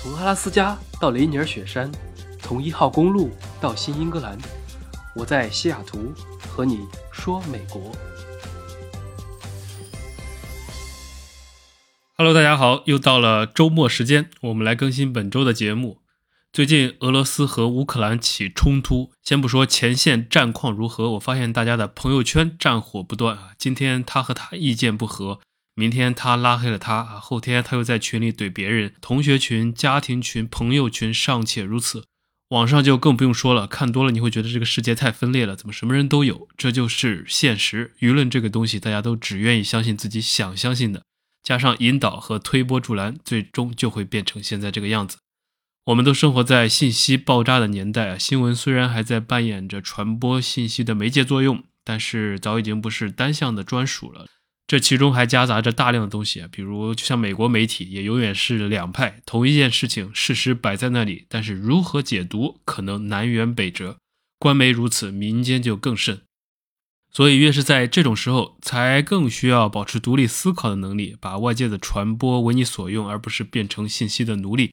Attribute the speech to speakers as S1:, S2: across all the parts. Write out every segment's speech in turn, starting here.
S1: 从阿拉斯加到雷尼尔雪山，从一号公路到新英格兰，我在西雅图和你说美国。
S2: Hello，大家好，又到了周末时间，我们来更新本周的节目。最近俄罗斯和乌克兰起冲突，先不说前线战况如何，我发现大家的朋友圈战火不断啊。今天他和他意见不合，明天他拉黑了他，后天他又在群里怼别人，同学群、家庭群、朋友群尚且如此，网上就更不用说了。看多了你会觉得这个世界太分裂了，怎么什么人都有？这就是现实。舆论这个东西，大家都只愿意相信自己想相信的，加上引导和推波助澜，最终就会变成现在这个样子。我们都生活在信息爆炸的年代啊！新闻虽然还在扮演着传播信息的媒介作用，但是早已经不是单向的专属了。这其中还夹杂着大量的东西，比如就像美国媒体也永远是两派，同一件事情事实摆在那里，但是如何解读可能南辕北辙。官媒如此，民间就更甚。所以越是在这种时候，才更需要保持独立思考的能力，把外界的传播为你所用，而不是变成信息的奴隶。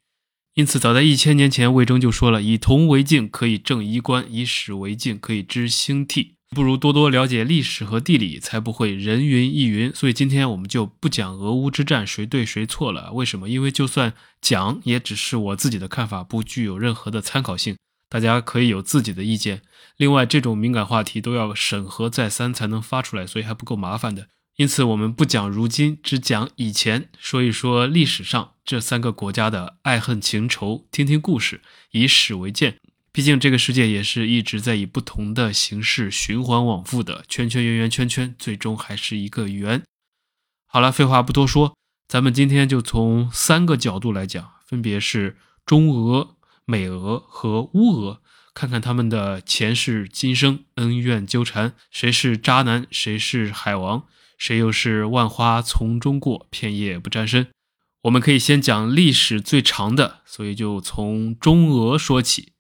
S2: 因此，早在一千年前，魏征就说了：“以铜为镜，可以正衣冠；以史为镜，可以知兴替。”不如多多了解历史和地理，才不会人云亦云。所以，今天我们就不讲俄乌之战谁对谁错了。为什么？因为就算讲，也只是我自己的看法，不具有任何的参考性。大家可以有自己的意见。另外，这种敏感话题都要审核再三才能发出来，所以还不够麻烦的。因此，我们不讲如今，只讲以前，说一说历史上这三个国家的爱恨情仇，听听故事，以史为鉴。毕竟这个世界也是一直在以不同的形式循环往复的，圈圈圆圆圈圈，最终还是一个圆。好了，废话不多说，咱们今天就从三个角度来讲，分别是中俄、美俄和乌俄，看看他们的前世今生恩怨纠缠，谁是渣男，谁是海王。谁又是万花丛中过，片叶不沾身？我们可以先讲历史最长的，所以就从中俄说起。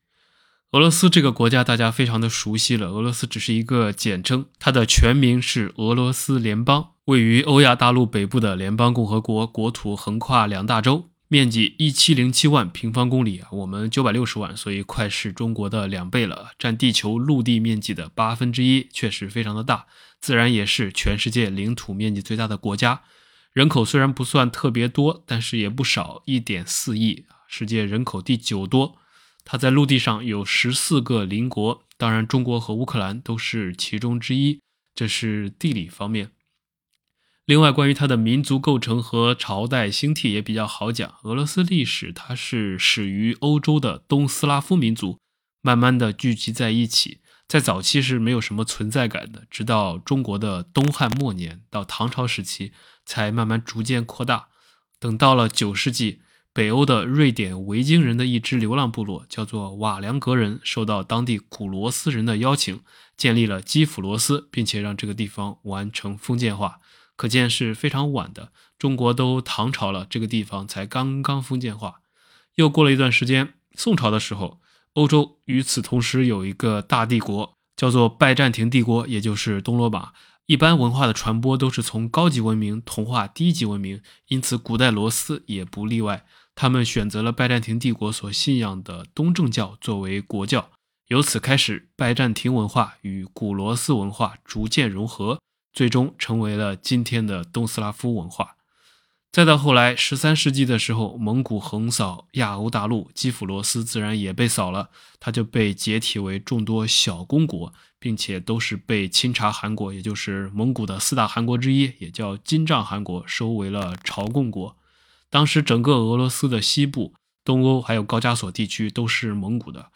S2: 俄罗斯这个国家大家非常的熟悉了，俄罗斯只是一个简称，它的全名是俄罗斯联邦，位于欧亚大陆北部的联邦共和国，国土横跨两大洲，面积一七零七万平方公里啊，我们九百六十万，所以快是中国的两倍了，占地球陆地面积的八分之一，确实非常的大。自然也是全世界领土面积最大的国家，人口虽然不算特别多，但是也不少，一点四亿，世界人口第九多。它在陆地上有十四个邻国，当然中国和乌克兰都是其中之一，这是地理方面。另外，关于它的民族构成和朝代兴替也比较好讲。俄罗斯历史它是始于欧洲的东斯拉夫民族，慢慢的聚集在一起。在早期是没有什么存在感的，直到中国的东汉末年到唐朝时期，才慢慢逐渐扩大。等到了九世纪，北欧的瑞典维京人的一支流浪部落，叫做瓦良格人，受到当地古罗斯人的邀请，建立了基辅罗斯，并且让这个地方完成封建化。可见是非常晚的，中国都唐朝了，这个地方才刚刚封建化。又过了一段时间，宋朝的时候。欧洲与此同时有一个大帝国，叫做拜占庭帝国，也就是东罗马。一般文化的传播都是从高级文明同化低级文明，因此古代罗斯也不例外。他们选择了拜占庭帝国所信仰的东正教作为国教，由此开始，拜占庭文化与古罗斯文化逐渐融合，最终成为了今天的东斯拉夫文化。再到后来，十三世纪的时候，蒙古横扫亚欧大陆，基辅罗斯自然也被扫了，它就被解体为众多小公国，并且都是被钦察汗国，也就是蒙古的四大汗国之一，也叫金帐汗国，收为了朝贡国。当时整个俄罗斯的西部、东欧还有高加索地区都是蒙古的。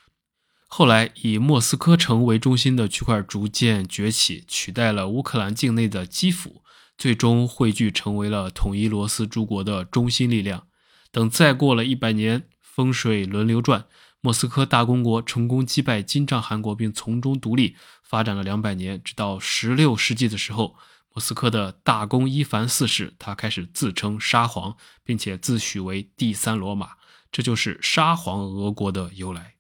S2: 后来以莫斯科城为中心的区块逐渐崛起，取代了乌克兰境内的基辅。最终汇聚成为了统一罗斯诸国的中心力量。等再过了一百年，风水轮流转，莫斯科大公国成功击败金帐汗国，并从中独立，发展了两百年。直到十六世纪的时候，莫斯科的大公伊凡四世他开始自称沙皇，并且自诩为第三罗马，这就是沙皇俄国的由来。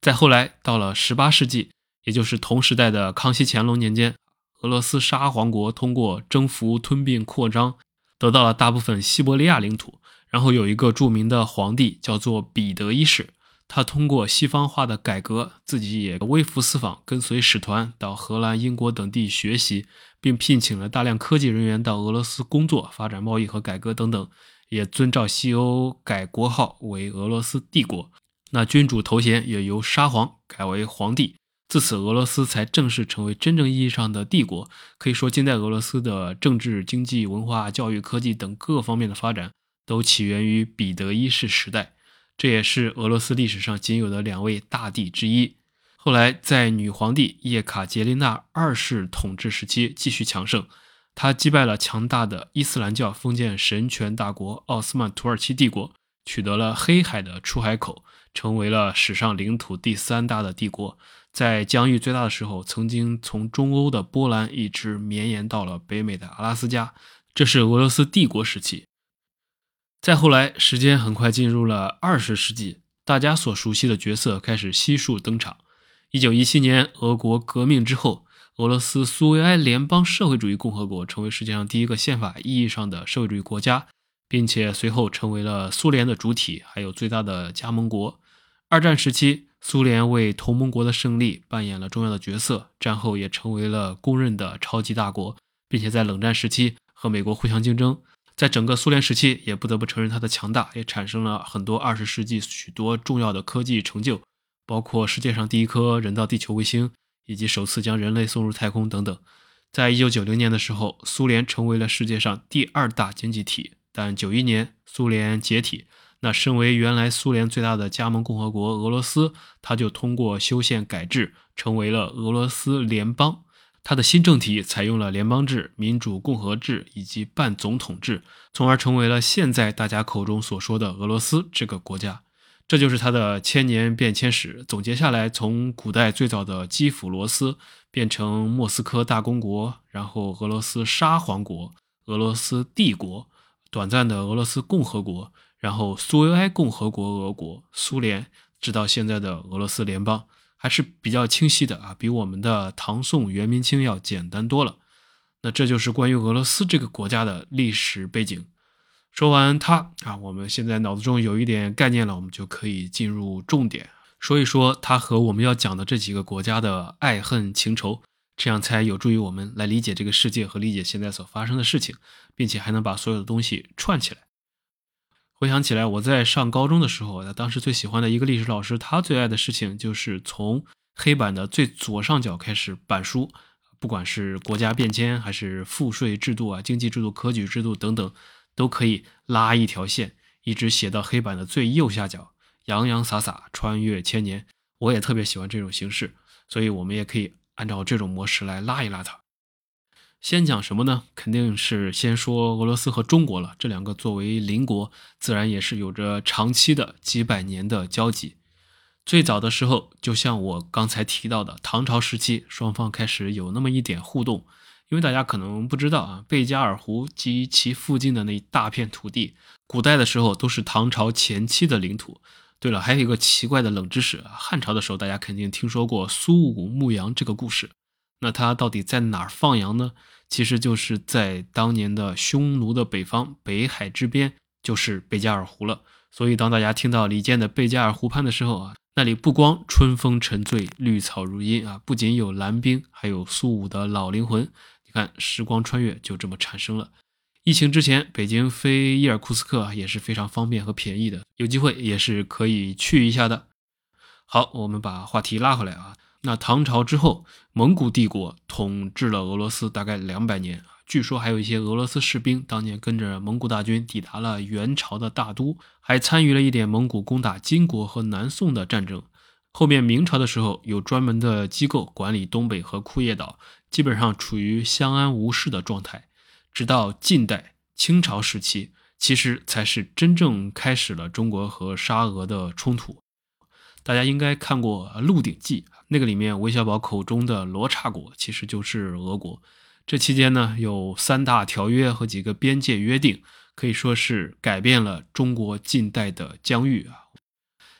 S2: 再后来到了十八世纪，也就是同时代的康熙、乾隆年间。俄罗斯沙皇国通过征服、吞并、扩张，得到了大部分西伯利亚领土，然后有一个著名的皇帝叫做彼得一世，他通过西方化的改革，自己也微服私访，跟随使团到荷兰、英国等地学习，并聘请了大量科技人员到俄罗斯工作、发展贸易和改革等等，也遵照西欧改国号为俄罗斯帝国。那君主头衔也由沙皇改为皇帝。自此，俄罗斯才正式成为真正意义上的帝国。可以说，近代俄罗斯的政治、经济、文化、教育、科技等各方面的发展，都起源于彼得一世时代。这也是俄罗斯历史上仅有的两位大帝之一。后来，在女皇帝叶卡捷琳娜二世统治时期继续强盛，她击败了强大的伊斯兰教封建神权大国奥斯曼土耳其帝国，取得了黑海的出海口，成为了史上领土第三大的帝国。在疆域最大的时候，曾经从中欧的波兰一直绵延到了北美的阿拉斯加，这是俄罗斯帝国时期。再后来，时间很快进入了二十世纪，大家所熟悉的角色开始悉数登场。一九一七年，俄国革命之后，俄罗斯苏维埃联邦社会主义共和国成为世界上第一个宪法意义上的社会主义国家，并且随后成为了苏联的主体，还有最大的加盟国。二战时期。苏联为同盟国的胜利扮演了重要的角色，战后也成为了公认的超级大国，并且在冷战时期和美国互相竞争。在整个苏联时期，也不得不承认它的强大，也产生了很多二十世纪许多重要的科技成就，包括世界上第一颗人造地球卫星，以及首次将人类送入太空等等。在一九九零年的时候，苏联成为了世界上第二大经济体，但九一年苏联解体。那身为原来苏联最大的加盟共和国俄罗斯，它就通过修宪改制，成为了俄罗斯联邦。它的新政体采用了联邦制、民主共和制以及半总统制，从而成为了现在大家口中所说的俄罗斯这个国家。这就是它的千年变迁史。总结下来，从古代最早的基辅罗斯变成莫斯科大公国，然后俄罗斯沙皇国、俄罗斯帝国、短暂的俄罗斯共和国。然后，苏维埃共和国、俄国、苏联，直到现在的俄罗斯联邦，还是比较清晰的啊，比我们的唐宋元明清要简单多了。那这就是关于俄罗斯这个国家的历史背景。说完它啊，我们现在脑子中有一点概念了，我们就可以进入重点，说一说它和我们要讲的这几个国家的爱恨情仇，这样才有助于我们来理解这个世界和理解现在所发生的事情，并且还能把所有的东西串起来。回想起来，我在上高中的时候，当时最喜欢的一个历史老师，他最爱的事情就是从黑板的最左上角开始板书，不管是国家变迁，还是赋税制度啊、经济制度、科举制度等等，都可以拉一条线，一直写到黑板的最右下角，洋洋洒洒穿越千年。我也特别喜欢这种形式，所以我们也可以按照这种模式来拉一拉它。先讲什么呢？肯定是先说俄罗斯和中国了。这两个作为邻国，自然也是有着长期的几百年的交集。最早的时候，就像我刚才提到的，唐朝时期，双方开始有那么一点互动。因为大家可能不知道啊，贝加尔湖及其附近的那一大片土地，古代的时候都是唐朝前期的领土。对了，还有一个奇怪的冷知识：汉朝的时候，大家肯定听说过苏武牧羊这个故事。那它到底在哪儿放羊呢？其实就是在当年的匈奴的北方，北海之边就是贝加尔湖了。所以当大家听到李健的《贝加尔湖畔》的时候啊，那里不光春风沉醉，绿草如茵啊，不仅有蓝冰，还有苏武的老灵魂。你看，时光穿越就这么产生了。疫情之前，北京飞伊尔库斯克也是非常方便和便宜的，有机会也是可以去一下的。好，我们把话题拉回来啊。那唐朝之后，蒙古帝国统治了俄罗斯大概两百年据说还有一些俄罗斯士兵当年跟着蒙古大军抵达了元朝的大都，还参与了一点蒙古攻打金国和南宋的战争。后面明朝的时候，有专门的机构管理东北和库页岛，基本上处于相安无事的状态。直到近代清朝时期，其实才是真正开始了中国和沙俄的冲突。大家应该看过《鹿鼎记》，那个里面韦小宝口中的罗刹国其实就是俄国。这期间呢，有三大条约和几个边界约定，可以说是改变了中国近代的疆域啊。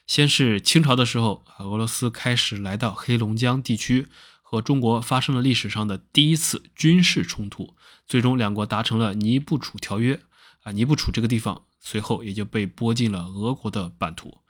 S2: 先是清朝的时候，俄罗斯开始来到黑龙江地区，和中国发生了历史上的第一次军事冲突，最终两国达成了尼布楚条约。啊，尼布楚这个地方随后也就被拨进了俄国的版图。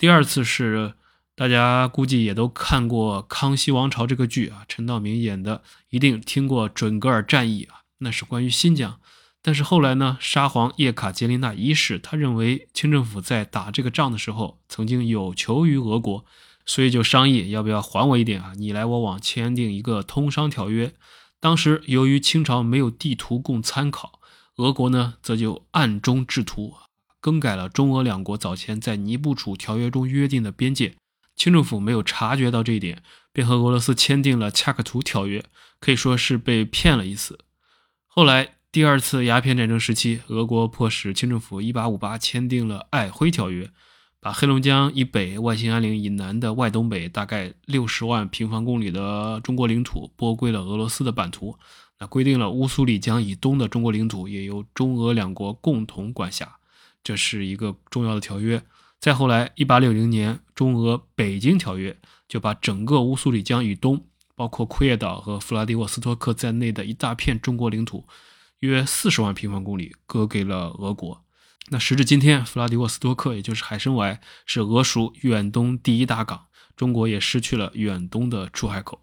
S2: 第二次是大家估计也都看过《康熙王朝》这个剧啊，陈道明演的，一定听过准噶尔战役啊，那是关于新疆。但是后来呢，沙皇叶卡捷琳娜一世，他认为清政府在打这个仗的时候曾经有求于俄国，所以就商议要不要还我一点啊，你来我往签订一个通商条约。当时由于清朝没有地图供参考，俄国呢则就暗中制图，更改了中俄两国早前在尼布楚条约中约定的边界。清政府没有察觉到这一点，便和俄罗斯签订了恰克图条约，可以说是被骗了一次。后来。第二次鸦片战争时期，俄国迫使清政府1858签订了《瑷珲条约》，把黑龙江以北、外兴安岭以南的外东北大概六十万平方公里的中国领土拨归了俄罗斯的版图。那规定了乌苏里江以东的中国领土也由中俄两国共同管辖，这是一个重要的条约。再后来，1860年中俄《北京条约》就把整个乌苏里江以东，包括库页岛和弗拉迪沃斯托克在内的一大片中国领土。约四十万平方公里割给了俄国。那时至今天，弗拉迪沃斯托克，也就是海参崴，是俄属远东第一大港，中国也失去了远东的出海口。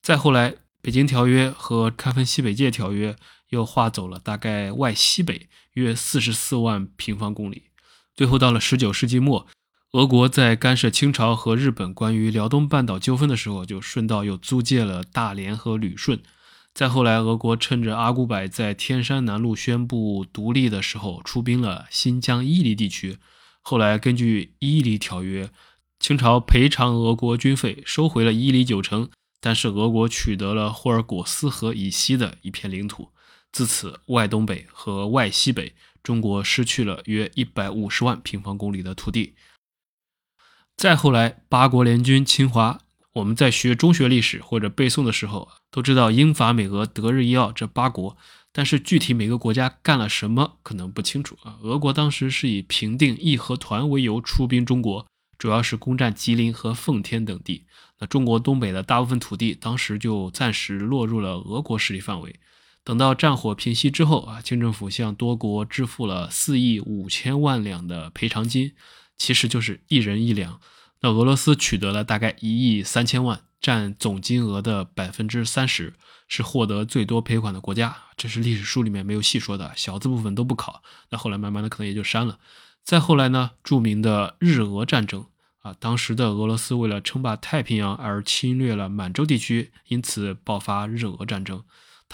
S2: 再后来，《北京条约》和《开封西北界条约》又划走了大概外西北约四十四万平方公里。最后到了十九世纪末，俄国在干涉清朝和日本关于辽东半岛纠纷的时候，就顺道又租借了大连和旅顺。再后来，俄国趁着阿古柏在天山南路宣布独立的时候，出兵了新疆伊犁地区。后来根据《伊犁条约》，清朝赔偿俄国军费，收回了伊犁九城，但是俄国取得了霍尔果斯河以西的一片领土。自此，外东北和外西北，中国失去了约一百五十万平方公里的土地。再后来，八国联军侵华。我们在学中学历史或者背诵的时候，都知道英法美俄德日意奥这八国，但是具体每个国家干了什么可能不清楚啊。俄国当时是以平定义和团为由出兵中国，主要是攻占吉林和奉天等地。那中国东北的大部分土地当时就暂时落入了俄国势力范围。等到战火平息之后啊，清政府向多国支付了四亿五千万两的赔偿金，其实就是一人一两。那俄罗斯取得了大概一亿三千万，占总金额的百分之三十，是获得最多赔款的国家。这是历史书里面没有细说的，小字部分都不考。那后来慢慢的可能也就删了。再后来呢，著名的日俄战争啊，当时的俄罗斯为了称霸太平洋而侵略了满洲地区，因此爆发日俄战争。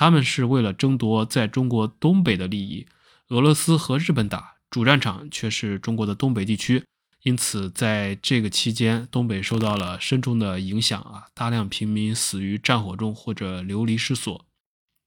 S2: 他们是为了争夺在中国东北的利益，俄罗斯和日本打，主战场却是中国的东北地区。因此，在这个期间，东北受到了深重的影响啊，大量平民死于战火中或者流离失所。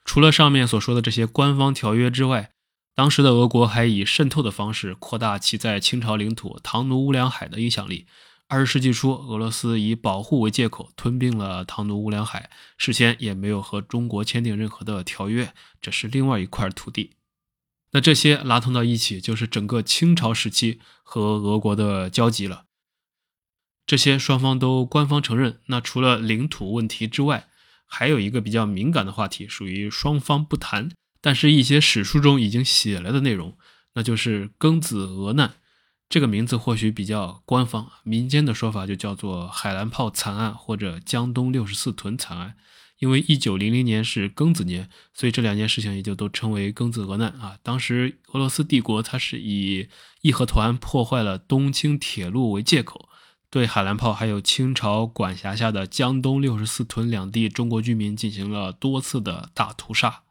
S2: 除了上面所说的这些官方条约之外，当时的俄国还以渗透的方式扩大其在清朝领土唐努乌梁海的影响力。二十世纪初，俄罗斯以保护为借口吞并了唐努乌梁海，事先也没有和中国签订任何的条约，这是另外一块土地。那这些拉通到一起，就是整个清朝时期和俄国的交集了。这些双方都官方承认。那除了领土问题之外，还有一个比较敏感的话题，属于双方不谈，但是一些史书中已经写了的内容，那就是庚子俄难。这个名字或许比较官方，民间的说法就叫做海兰炮惨案或者江东六十四屯惨案。因为一九零零年是庚子年，所以这两件事情也就都称为庚子俄难啊。当时俄罗斯帝国它是以义和团破坏了东清铁路为借口，对海兰炮还有清朝管辖下的江东六十四屯两地中国居民进行了多次的大屠杀。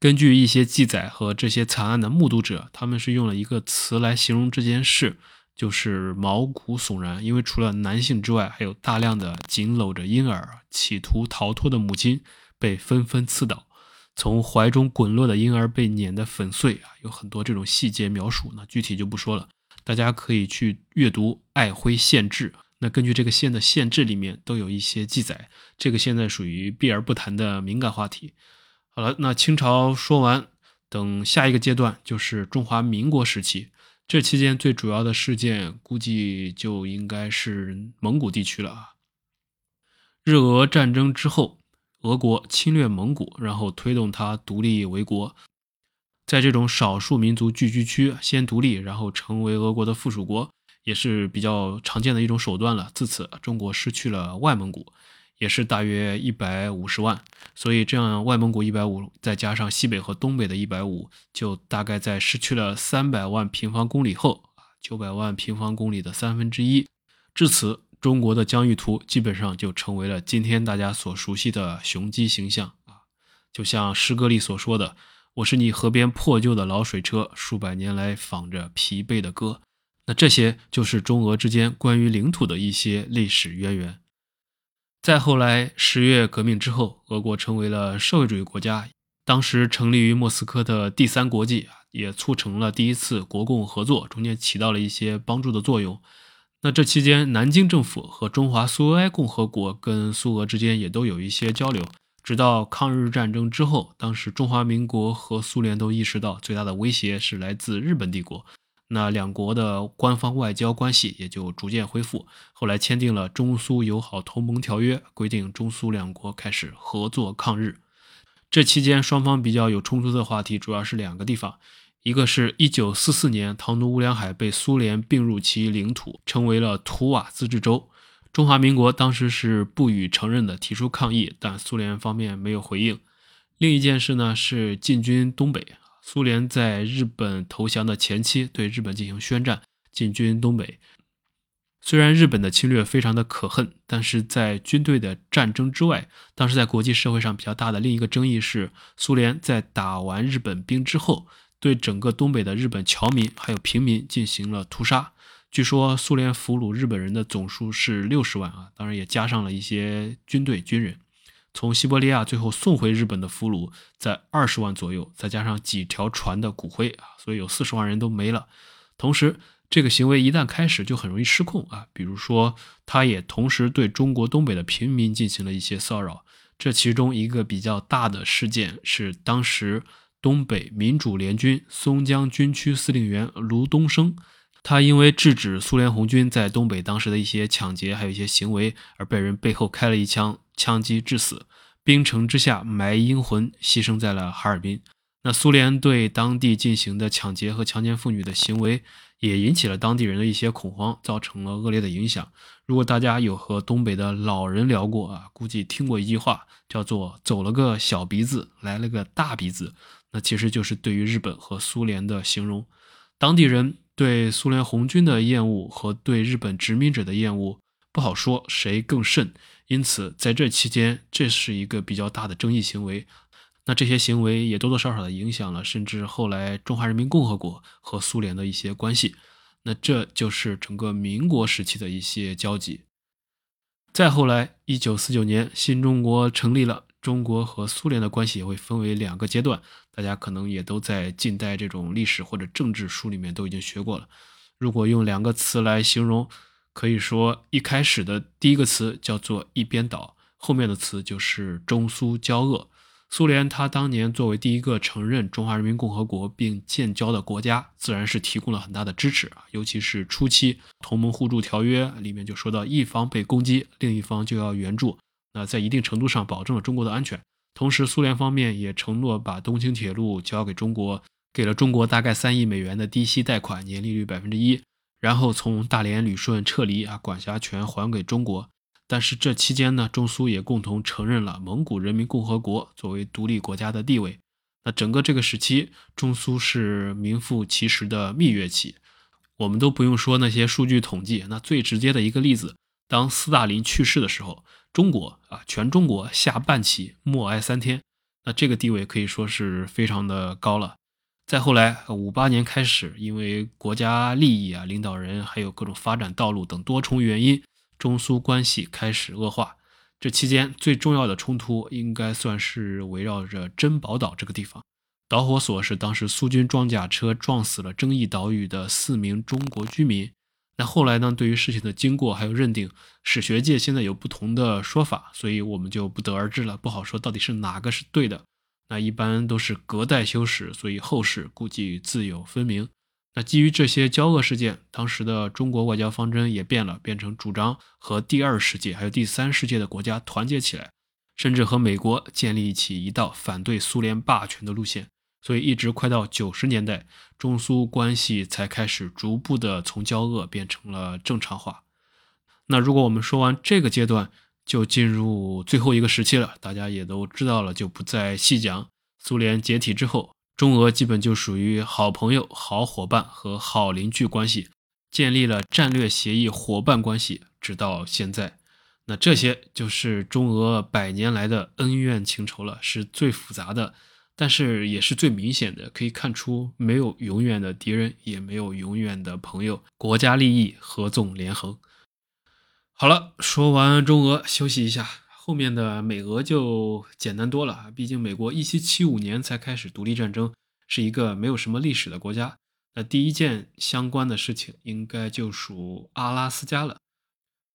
S2: 根据一些记载和这些惨案的目睹者，他们是用了一个词来形容这件事。就是毛骨悚然，因为除了男性之外，还有大量的紧搂着婴儿企图逃脱的母亲被纷纷刺倒，从怀中滚落的婴儿被碾得粉碎啊，有很多这种细节描述，那具体就不说了，大家可以去阅读《爱辉县志》，那根据这个县的县志里面都有一些记载，这个现在属于避而不谈的敏感话题。好了，那清朝说完，等下一个阶段就是中华民国时期。这期间最主要的事件，估计就应该是蒙古地区了啊。日俄战争之后，俄国侵略蒙古，然后推动它独立为国。在这种少数民族聚居区先独立，然后成为俄国的附属国，也是比较常见的一种手段了。自此，中国失去了外蒙古，也是大约一百五十万。所以这样，外蒙古一百五，再加上西北和东北的一百五，就大概在失去了三百万平方公里后，啊，九百万平方公里的三分之一。至此，中国的疆域图基本上就成为了今天大家所熟悉的雄鸡形象啊，就像诗歌里所说的。我是你河边破旧的老水车，数百年来纺着疲惫的歌。那这些就是中俄之间关于领土的一些历史渊源。再后来，十月革命之后，俄国成为了社会主义国家。当时成立于莫斯科的第三国际也促成了第一次国共合作，中间起到了一些帮助的作用。那这期间，南京政府和中华苏维埃共和国跟苏俄之间也都有一些交流。直到抗日战争之后，当时中华民国和苏联都意识到最大的威胁是来自日本帝国，那两国的官方外交关系也就逐渐恢复。后来签订了中苏友好同盟条约，规定中苏两国开始合作抗日。这期间，双方比较有冲突的话题主要是两个地方，一个是一九四四年唐努乌梁海被苏联并入其领土，成为了图瓦自治州。中华民国当时是不予承认的，提出抗议，但苏联方面没有回应。另一件事呢是进军东北，苏联在日本投降的前期对日本进行宣战，进军东北。虽然日本的侵略非常的可恨，但是在军队的战争之外，当时在国际社会上比较大的另一个争议是，苏联在打完日本兵之后，对整个东北的日本侨民还有平民进行了屠杀。据说苏联俘虏日本人的总数是六十万啊，当然也加上了一些军队军人。从西伯利亚最后送回日本的俘虏在二十万左右，再加上几条船的骨灰啊，所以有四十万人都没了。同时，这个行为一旦开始就很容易失控啊，比如说他也同时对中国东北的平民进行了一些骚扰。这其中一个比较大的事件是当时东北民主联军松江军区司令员卢东升。他因为制止苏联红军在东北当时的一些抢劫，还有一些行为，而被人背后开了一枪，枪击致死。冰城之下埋英魂，牺牲在了哈尔滨。那苏联对当地进行的抢劫和强奸妇女的行为，也引起了当地人的一些恐慌，造成了恶劣的影响。如果大家有和东北的老人聊过啊，估计听过一句话，叫做“走了个小鼻子，来了个大鼻子”，那其实就是对于日本和苏联的形容。当地人。对苏联红军的厌恶和对日本殖民者的厌恶不好说谁更甚，因此在这期间，这是一个比较大的争议行为。那这些行为也多多少少的影响了，甚至后来中华人民共和国和苏联的一些关系。那这就是整个民国时期的一些交集。再后来，一九四九年，新中国成立了。中国和苏联的关系也会分为两个阶段，大家可能也都在近代这种历史或者政治书里面都已经学过了。如果用两个词来形容，可以说一开始的第一个词叫做一边倒，后面的词就是中苏交恶。苏联它当年作为第一个承认中华人民共和国并建交的国家，自然是提供了很大的支持啊，尤其是初期同盟互助条约里面就说到，一方被攻击，另一方就要援助。那在一定程度上保证了中国的安全，同时苏联方面也承诺把东青铁路交给中国，给了中国大概三亿美元的低息贷款，年利率百分之一，然后从大连旅顺撤离啊，管辖权还给中国。但是这期间呢，中苏也共同承认了蒙古人民共和国作为独立国家的地位。那整个这个时期，中苏是名副其实的蜜月期。我们都不用说那些数据统计，那最直接的一个例子，当斯大林去世的时候。中国啊，全中国下半旗默哀三天，那这个地位可以说是非常的高了。再后来，五八年开始，因为国家利益啊、领导人还有各种发展道路等多重原因，中苏关系开始恶化。这期间最重要的冲突，应该算是围绕着珍宝岛这个地方。导火索是当时苏军装甲车撞死了争议岛屿的四名中国居民。那后来呢？对于事情的经过还有认定，史学界现在有不同的说法，所以我们就不得而知了，不好说到底是哪个是对的。那一般都是隔代修史，所以后世估计自有分明。那基于这些交恶事件，当时的中国外交方针也变了，变成主张和第二世界还有第三世界的国家团结起来，甚至和美国建立起一道反对苏联霸权的路线。所以一直快到九十年代，中苏关系才开始逐步的从交恶变成了正常化。那如果我们说完这个阶段，就进入最后一个时期了，大家也都知道了，就不再细讲。苏联解体之后，中俄基本就属于好朋友、好伙伴和好邻居关系，建立了战略协议伙伴关系，直到现在。那这些就是中俄百年来的恩怨情仇了，是最复杂的，但是也是最明显的。可以看出，没有永远的敌人，也没有永远的朋友。国家利益合纵连横。好了，说完中俄，休息一下，后面的美俄就简单多了。毕竟美国一七七五年才开始独立战争，是一个没有什么历史的国家。那第一件相关的事情，应该就属阿拉斯加了。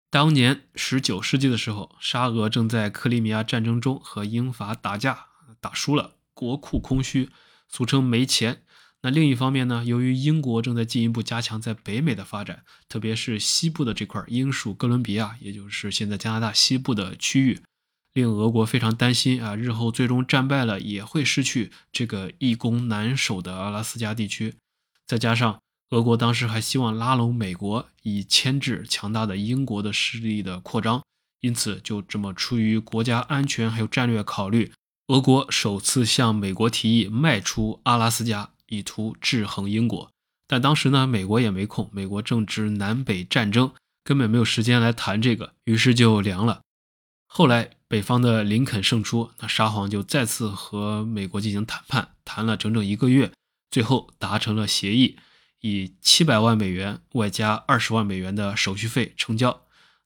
S2: 当年十九世纪的时候，沙俄正在克里米亚战争中和英法打架，打输了，国库空虚，俗称没钱。那另一方面呢，由于英国正在进一步加强在北美的发展，特别是西部的这块英属哥伦比亚，也就是现在加拿大西部的区域，令俄国非常担心啊，日后最终战败了也会失去这个易攻难守的阿拉斯加地区，再加上。俄国当时还希望拉拢美国，以牵制强大的英国的势力的扩张，因此就这么出于国家安全还有战略考虑，俄国首次向美国提议卖出阿拉斯加，以图制衡英国。但当时呢，美国也没空，美国正值南北战争，根本没有时间来谈这个，于是就凉了。后来北方的林肯胜出，那沙皇就再次和美国进行谈判，谈了整整一个月，最后达成了协议。以七百万美元外加二十万美元的手续费成交。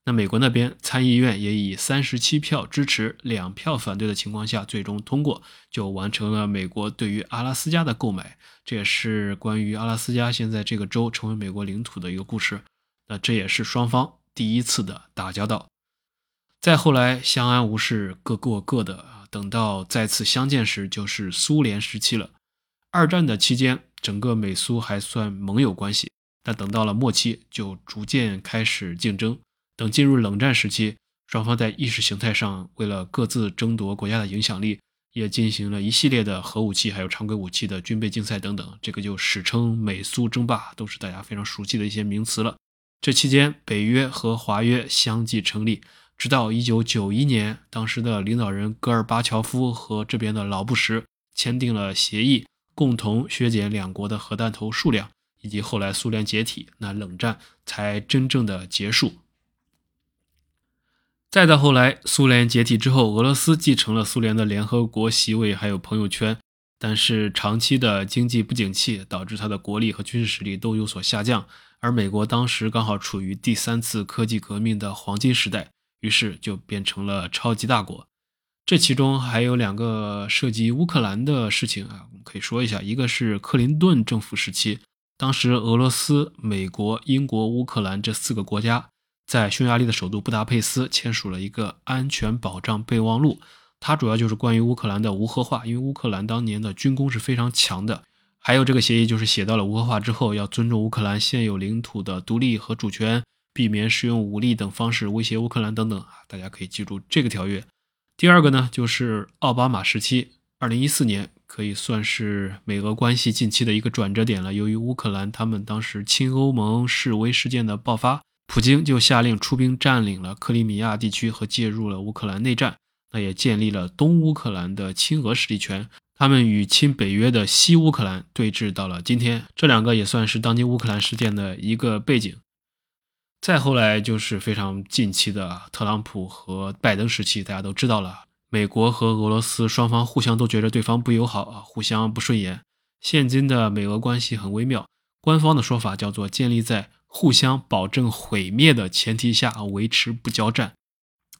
S2: 那美国那边参议院也以三十七票支持、两票反对的情况下，最终通过，就完成了美国对于阿拉斯加的购买。这也是关于阿拉斯加现在这个州成为美国领土的一个故事。那这也是双方第一次的打交道。再后来相安无事，各过各的。等到再次相见时，就是苏联时期了。二战的期间。整个美苏还算盟友关系，但等到了末期，就逐渐开始竞争。等进入冷战时期，双方在意识形态上为了各自争夺国家的影响力，也进行了一系列的核武器还有常规武器的军备竞赛等等。这个就史称美苏争霸，都是大家非常熟悉的一些名词了。这期间，北约和华约相继成立，直到1991年，当时的领导人戈尔巴乔夫和这边的老布什签订了协议。共同削减两国的核弹头数量，以及后来苏联解体，那冷战才真正的结束。再到后来，苏联解体之后，俄罗斯继承了苏联的联合国席位，还有朋友圈，但是长期的经济不景气导致它的国力和军事实力都有所下降。而美国当时刚好处于第三次科技革命的黄金时代，于是就变成了超级大国。这其中还有两个涉及乌克兰的事情啊，我们可以说一下。一个是克林顿政府时期，当时俄罗斯、美国、英国、乌克兰这四个国家在匈牙利的首都布达佩斯签署了一个安全保障备忘录，它主要就是关于乌克兰的无核化，因为乌克兰当年的军工是非常强的。还有这个协议就是写到了无核化之后要尊重乌克兰现有领土的独立和主权，避免使用武力等方式威胁乌克兰等等啊，大家可以记住这个条约。第二个呢，就是奥巴马时期，二零一四年可以算是美俄关系近期的一个转折点了。由于乌克兰他们当时亲欧盟示威事件的爆发，普京就下令出兵占领了克里米亚地区和介入了乌克兰内战，那也建立了东乌克兰的亲俄势力圈。他们与亲北约的西乌克兰对峙到了今天，这两个也算是当今乌克兰事件的一个背景。再后来就是非常近期的特朗普和拜登时期，大家都知道了，美国和俄罗斯双方互相都觉得对方不友好，互相不顺眼。现今的美俄关系很微妙，官方的说法叫做建立在互相保证毁灭的前提下维持不交战。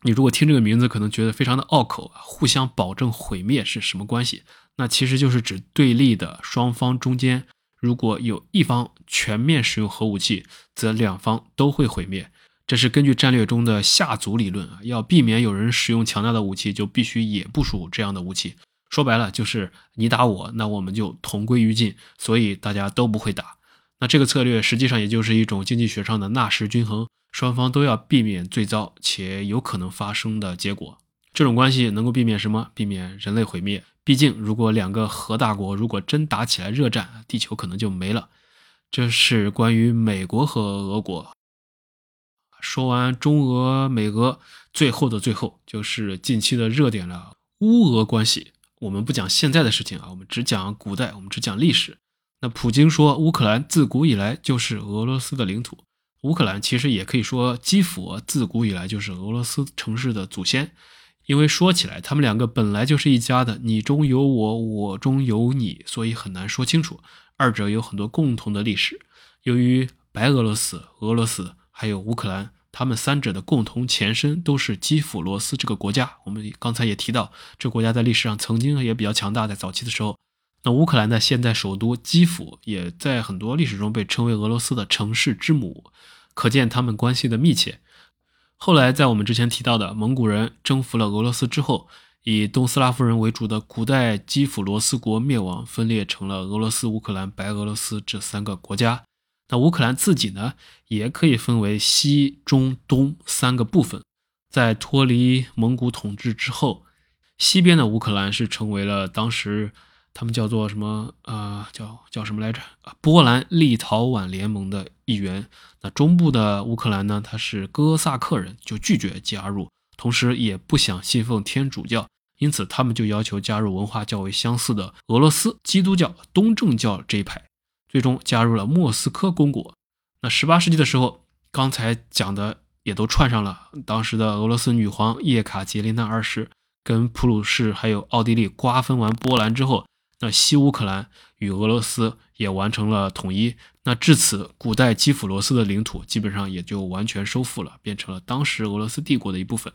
S2: 你如果听这个名字，可能觉得非常的拗口啊，互相保证毁灭是什么关系？那其实就是指对立的双方中间。如果有一方全面使用核武器，则两方都会毁灭。这是根据战略中的下组理论啊，要避免有人使用强大的武器，就必须也部署这样的武器。说白了，就是你打我，那我们就同归于尽，所以大家都不会打。那这个策略实际上也就是一种经济学上的纳什均衡，双方都要避免最糟且有可能发生的结果。这种关系能够避免什么？避免人类毁灭。毕竟，如果两个核大国如果真打起来热战，地球可能就没了。这是关于美国和俄国。说完中俄、美俄，最后的最后就是近期的热点了——乌俄关系。我们不讲现在的事情啊，我们只讲古代，我们只讲历史。那普京说，乌克兰自古以来就是俄罗斯的领土。乌克兰其实也可以说，基辅自古以来就是俄罗斯城市的祖先。因为说起来，他们两个本来就是一家的，你中有我，我中有你，所以很难说清楚。二者有很多共同的历史。由于白俄罗斯、俄罗斯还有乌克兰，他们三者的共同前身都是基辅罗斯这个国家。我们刚才也提到，这国家在历史上曾经也比较强大，在早期的时候。那乌克兰的现在首都基辅，也在很多历史中被称为俄罗斯的城市之母，可见他们关系的密切。后来，在我们之前提到的蒙古人征服了俄罗斯之后，以东斯拉夫人为主的古代基辅罗斯国灭亡，分裂成了俄罗斯、乌克兰、白俄罗斯这三个国家。那乌克兰自己呢，也可以分为西、中、东三个部分。在脱离蒙古统治之后，西边的乌克兰是成为了当时。他们叫做什么？呃，叫叫什么来着？波兰立陶宛联盟的一员。那中部的乌克兰呢？他是哥萨克人，就拒绝加入，同时也不想信奉天主教，因此他们就要求加入文化较为相似的俄罗斯基督教东正教这一派，最终加入了莫斯科公国。那十八世纪的时候，刚才讲的也都串上了。当时的俄罗斯女皇叶卡捷琳娜二世跟普鲁士还有奥地利瓜分完波兰之后。那西乌克兰与俄罗斯也完成了统一，那至此，古代基辅罗斯的领土基本上也就完全收复了，变成了当时俄罗斯帝国的一部分。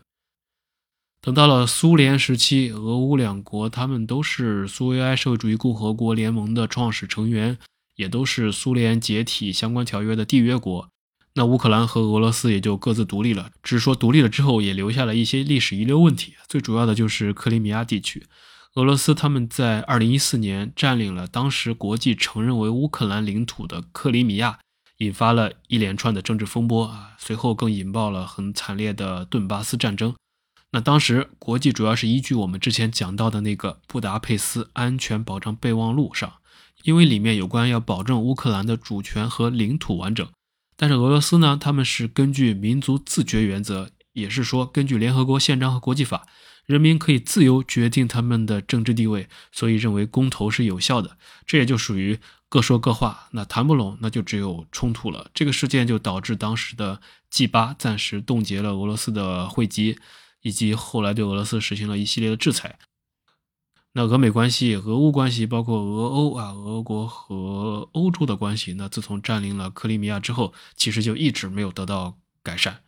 S2: 等到了苏联时期，俄乌两国他们都是苏维埃社会主义共和国联盟的创始成员，也都是苏联解体相关条约的缔约国。那乌克兰和俄罗斯也就各自独立了，只是说独立了之后也留下了一些历史遗留问题，最主要的就是克里米亚地区。俄罗斯他们在二零一四年占领了当时国际承认为乌克兰领土的克里米亚，引发了一连串的政治风波啊，随后更引爆了很惨烈的顿巴斯战争。那当时国际主要是依据我们之前讲到的那个布达佩斯安全保障备忘录上，因为里面有关要保证乌克兰的主权和领土完整。但是俄罗斯呢，他们是根据民族自决原则，也是说根据联合国宪章和国际法。人民可以自由决定他们的政治地位，所以认为公投是有效的。这也就属于各说各话，那谈不拢，那就只有冲突了。这个事件就导致当时的 G 八暂时冻结了俄罗斯的汇集，以及后来对俄罗斯实行了一系列的制裁。那俄美关系、俄乌关系，包括俄欧啊，俄国和欧洲的关系，那自从占领了克里米亚之后，其实就一直没有得到改善。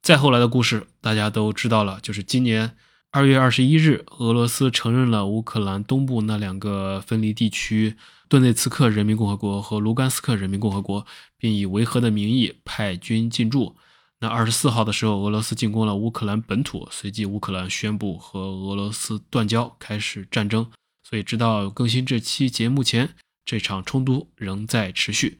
S2: 再后来的故事大家都知道了，就是今年。二月二十一日，俄罗斯承认了乌克兰东部那两个分离地区——顿内茨克人民共和国和卢甘斯克人民共和国，并以维和的名义派军进驻。那二十四号的时候，俄罗斯进攻了乌克兰本土，随即乌克兰宣布和俄罗斯断交，开始战争。所以，直到更新这期节目前，这场冲突仍在持续。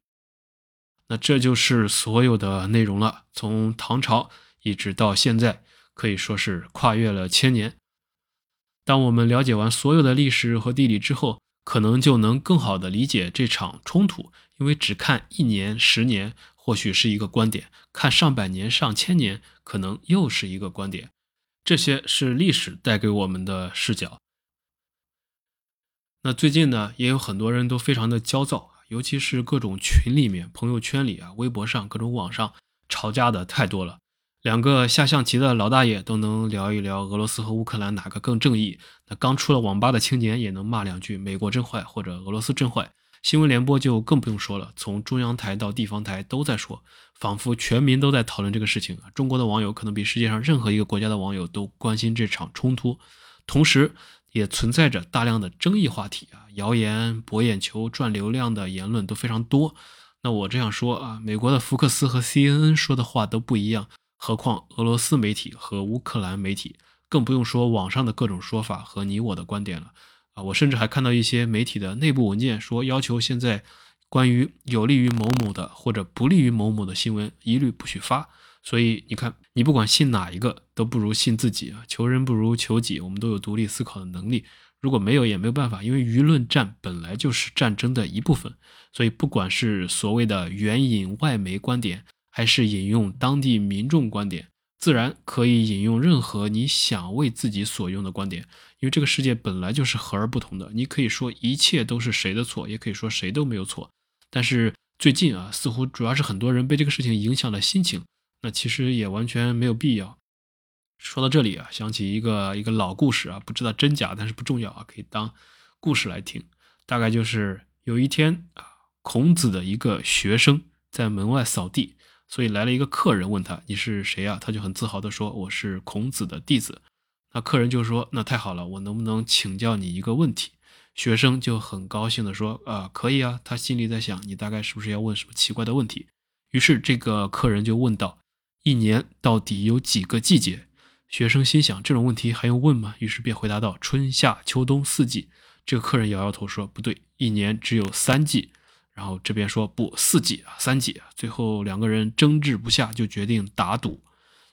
S2: 那这就是所有的内容了，从唐朝一直到现在。可以说是跨越了千年。当我们了解完所有的历史和地理之后，可能就能更好的理解这场冲突。因为只看一年、十年，或许是一个观点；看上百年、上千年，可能又是一个观点。这些是历史带给我们的视角。那最近呢，也有很多人都非常的焦躁，尤其是各种群里面、朋友圈里啊、微博上各种网上吵架的太多了。两个下象棋的老大爷都能聊一聊俄罗斯和乌克兰哪个更正义。那刚出了网吧的青年也能骂两句美国真坏或者俄罗斯真坏。新闻联播就更不用说了，从中央台到地方台都在说，仿佛全民都在讨论这个事情中国的网友可能比世界上任何一个国家的网友都关心这场冲突，同时也存在着大量的争议话题啊，谣言、博眼球、赚流量的言论都非常多。那我这样说啊，美国的福克斯和 CNN 说的话都不一样。何况俄罗斯媒体和乌克兰媒体，更不用说网上的各种说法和你我的观点了啊！我甚至还看到一些媒体的内部文件说，要求现在关于有利于某某的或者不利于某某的新闻一律不许发所以你看，你不管信哪一个，都不如信自己啊！求人不如求己，我们都有独立思考的能力。如果没有，也没有办法，因为舆论战本来就是战争的一部分。所以，不管是所谓的援引外媒观点，还是引用当地民众观点，自然可以引用任何你想为自己所用的观点。因为这个世界本来就是和而不同的，你可以说一切都是谁的错，也可以说谁都没有错。但是最近啊，似乎主要是很多人被这个事情影响了心情，那其实也完全没有必要。说到这里啊，想起一个一个老故事啊，不知道真假，但是不重要啊，可以当故事来听。大概就是有一天啊，孔子的一个学生在门外扫地，所以来了一个客人问他：“你是谁呀？”他就很自豪地说：“我是孔子的弟子。”那客人就说：“那太好了，我能不能请教你一个问题？”学生就很高兴地说：“啊，可以啊。”他心里在想：“你大概是不是要问什么奇怪的问题？”于是这个客人就问道：“一年到底有几个季节？”学生心想：“这种问题还用问吗？”于是便回答道：“春夏秋冬四季。”这个客人摇摇头说：“不对，一年只有三季。”然后这边说：“不，四季啊，三季啊。”最后两个人争执不下，就决定打赌：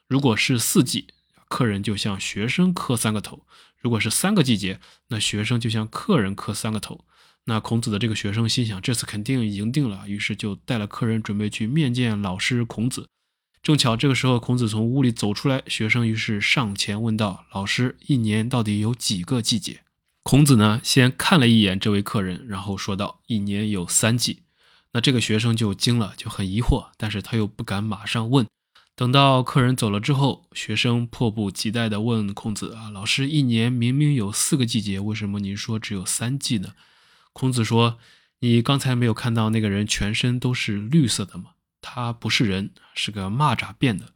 S2: 如果是四季。客人就向学生磕三个头，如果是三个季节，那学生就向客人磕三个头。那孔子的这个学生心想，这次肯定赢定了，于是就带了客人准备去面见老师孔子。正巧这个时候，孔子从屋里走出来，学生于是上前问道：“老师，一年到底有几个季节？”孔子呢，先看了一眼这位客人，然后说道：“一年有三季。”那这个学生就惊了，就很疑惑，但是他又不敢马上问。等到客人走了之后，学生迫不及待地问孔子：“啊，老师，一年明明有四个季节，为什么您说只有三季呢？”孔子说：“你刚才没有看到那个人全身都是绿色的吗？他不是人，是个蚂蚱变的。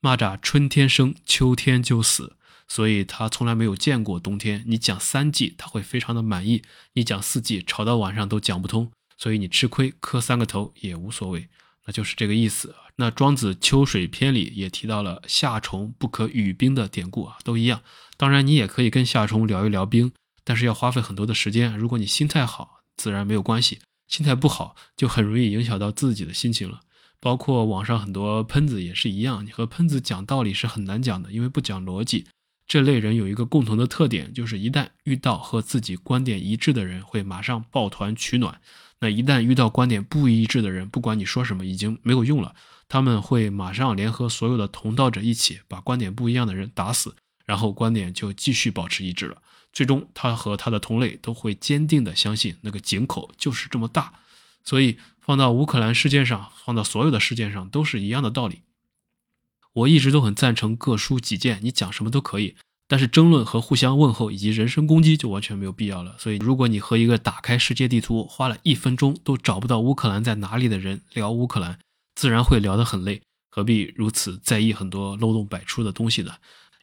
S2: 蚂蚱春天生，秋天就死，所以他从来没有见过冬天。你讲三季，他会非常的满意；你讲四季，吵到晚上都讲不通。所以你吃亏磕三个头也无所谓。”那就是这个意思。那庄子《秋水篇》里也提到了夏虫不可语冰的典故啊，都一样。当然，你也可以跟夏虫聊一聊冰，但是要花费很多的时间。如果你心态好，自然没有关系；心态不好，就很容易影响到自己的心情了。包括网上很多喷子也是一样，你和喷子讲道理是很难讲的，因为不讲逻辑。这类人有一个共同的特点，就是一旦遇到和自己观点一致的人，会马上抱团取暖。那一旦遇到观点不一致的人，不管你说什么，已经没有用了。他们会马上联合所有的同道者一起，把观点不一样的人打死，然后观点就继续保持一致了。最终，他和他的同类都会坚定地相信那个井口就是这么大。所以，放到乌克兰事件上，放到所有的事件上，都是一样的道理。我一直都很赞成各抒己见，你讲什么都可以。但是争论和互相问候以及人身攻击就完全没有必要了。所以，如果你和一个打开世界地图花了一分钟都找不到乌克兰在哪里的人聊乌克兰，自然会聊得很累。何必如此在意很多漏洞百出的东西呢？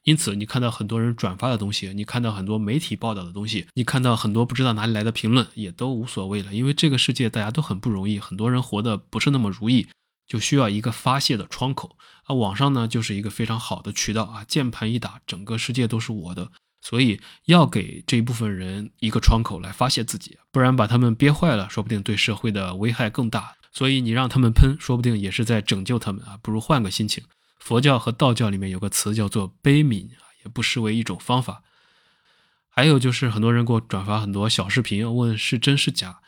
S2: 因此，你看到很多人转发的东西，你看到很多媒体报道的东西，你看到很多不知道哪里来的评论，也都无所谓了。因为这个世界大家都很不容易，很多人活得不是那么如意。就需要一个发泄的窗口啊，网上呢就是一个非常好的渠道啊，键盘一打，整个世界都是我的，所以要给这一部分人一个窗口来发泄自己，不然把他们憋坏了，说不定对社会的危害更大。所以你让他们喷，说不定也是在拯救他们啊，不如换个心情。佛教和道教里面有个词叫做悲悯啊，也不失为一种方法。还有就是很多人给我转发很多小视频，问是真是假。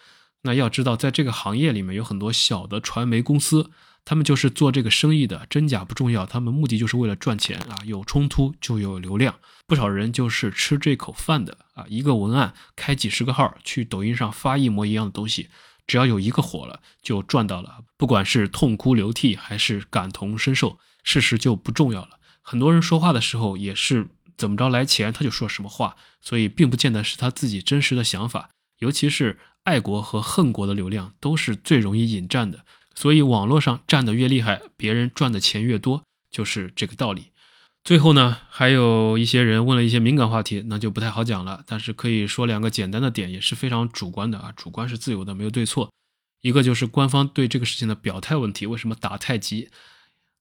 S2: 那要知道，在这个行业里面有很多小的传媒公司。他们就是做这个生意的，真假不重要，他们目的就是为了赚钱啊！有冲突就有流量，不少人就是吃这口饭的啊！一个文案开几十个号去抖音上发一模一样的东西，只要有一个火了，就赚到了。不管是痛哭流涕还是感同身受，事实就不重要了。很多人说话的时候也是怎么着来钱他就说什么话，所以并不见得是他自己真实的想法。尤其是爱国和恨国的流量都是最容易引战的。所以网络上站的越厉害，别人赚的钱越多，就是这个道理。最后呢，还有一些人问了一些敏感话题，那就不太好讲了。但是可以说两个简单的点，也是非常主观的啊，主观是自由的，没有对错。一个就是官方对这个事情的表态问题，为什么打太极？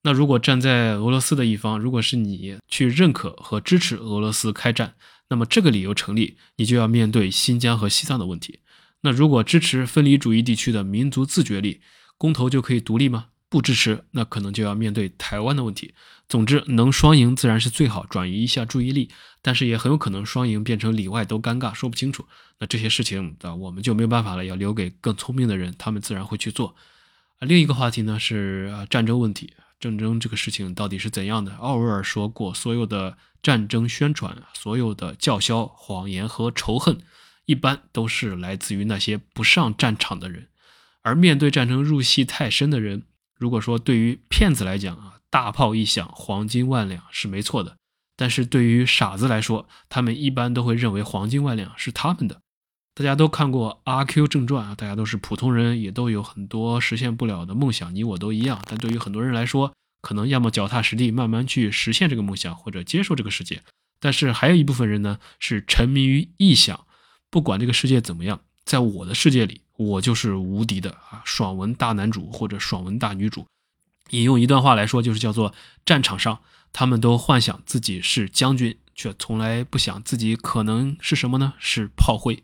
S2: 那如果站在俄罗斯的一方，如果是你去认可和支持俄罗斯开战，那么这个理由成立，你就要面对新疆和西藏的问题。那如果支持分离主义地区的民族自决力？公投就可以独立吗？不支持，那可能就要面对台湾的问题。总之，能双赢自然是最好，转移一下注意力。但是也很有可能双赢变成里外都尴尬，说不清楚。那这些事情啊，我们就没有办法了，要留给更聪明的人，他们自然会去做。啊，另一个话题呢是战争问题，战争这个事情到底是怎样的？奥威尔说过，所有的战争宣传，所有的叫嚣、谎言和仇恨，一般都是来自于那些不上战场的人。而面对战争入戏太深的人，如果说对于骗子来讲啊，大炮一响，黄金万两是没错的；但是对于傻子来说，他们一般都会认为黄金万两是他们的。大家都看过《阿 Q 正传》啊，大家都是普通人，也都有很多实现不了的梦想，你我都一样。但对于很多人来说，可能要么脚踏实地，慢慢去实现这个梦想，或者接受这个世界。但是还有一部分人呢，是沉迷于臆想，不管这个世界怎么样，在我的世界里。我就是无敌的啊，爽文大男主或者爽文大女主。引用一段话来说，就是叫做战场上，他们都幻想自己是将军，却从来不想自己可能是什么呢？是炮灰。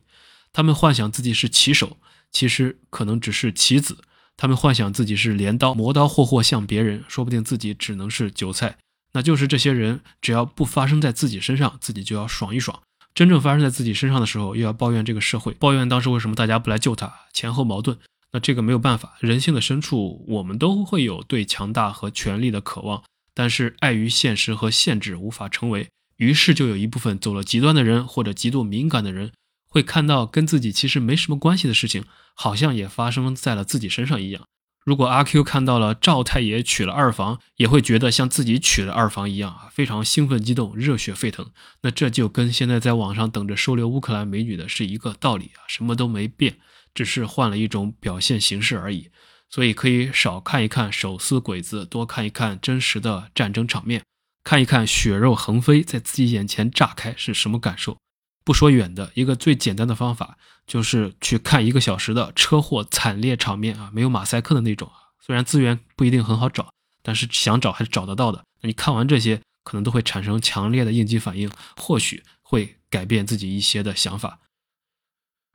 S2: 他们幻想自己是棋手，其实可能只是棋子。他们幻想自己是镰刀，磨刀霍霍向别人，说不定自己只能是韭菜。那就是这些人，只要不发生在自己身上，自己就要爽一爽。真正发生在自己身上的时候，又要抱怨这个社会，抱怨当时为什么大家不来救他，前后矛盾。那这个没有办法，人性的深处，我们都会有对强大和权力的渴望，但是碍于现实和限制，无法成为。于是就有一部分走了极端的人，或者极度敏感的人，会看到跟自己其实没什么关系的事情，好像也发生在了自己身上一样。如果阿 Q 看到了赵太爷娶了二房，也会觉得像自己娶了二房一样啊，非常兴奋激动，热血沸腾。那这就跟现在在网上等着收留乌克兰美女的是一个道理啊，什么都没变，只是换了一种表现形式而已。所以可以少看一看手撕鬼子，多看一看真实的战争场面，看一看血肉横飞在自己眼前炸开是什么感受。不说远的，一个最简单的方法就是去看一个小时的车祸惨烈场面啊，没有马赛克的那种啊。虽然资源不一定很好找，但是想找还是找得到的。那你看完这些，可能都会产生强烈的应激反应，或许会改变自己一些的想法。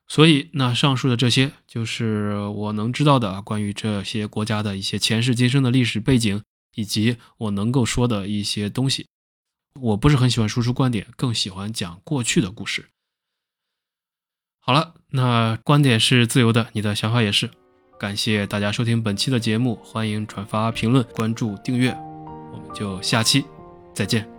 S2: 所以，那上述的这些就是我能知道的关于这些国家的一些前世今生的历史背景，以及我能够说的一些东西。我不是很喜欢输出观点，更喜欢讲过去的故事。好了，那观点是自由的，你的想法也是。感谢大家收听本期的节目，欢迎转发、评论、关注、订阅，我们就下期再见。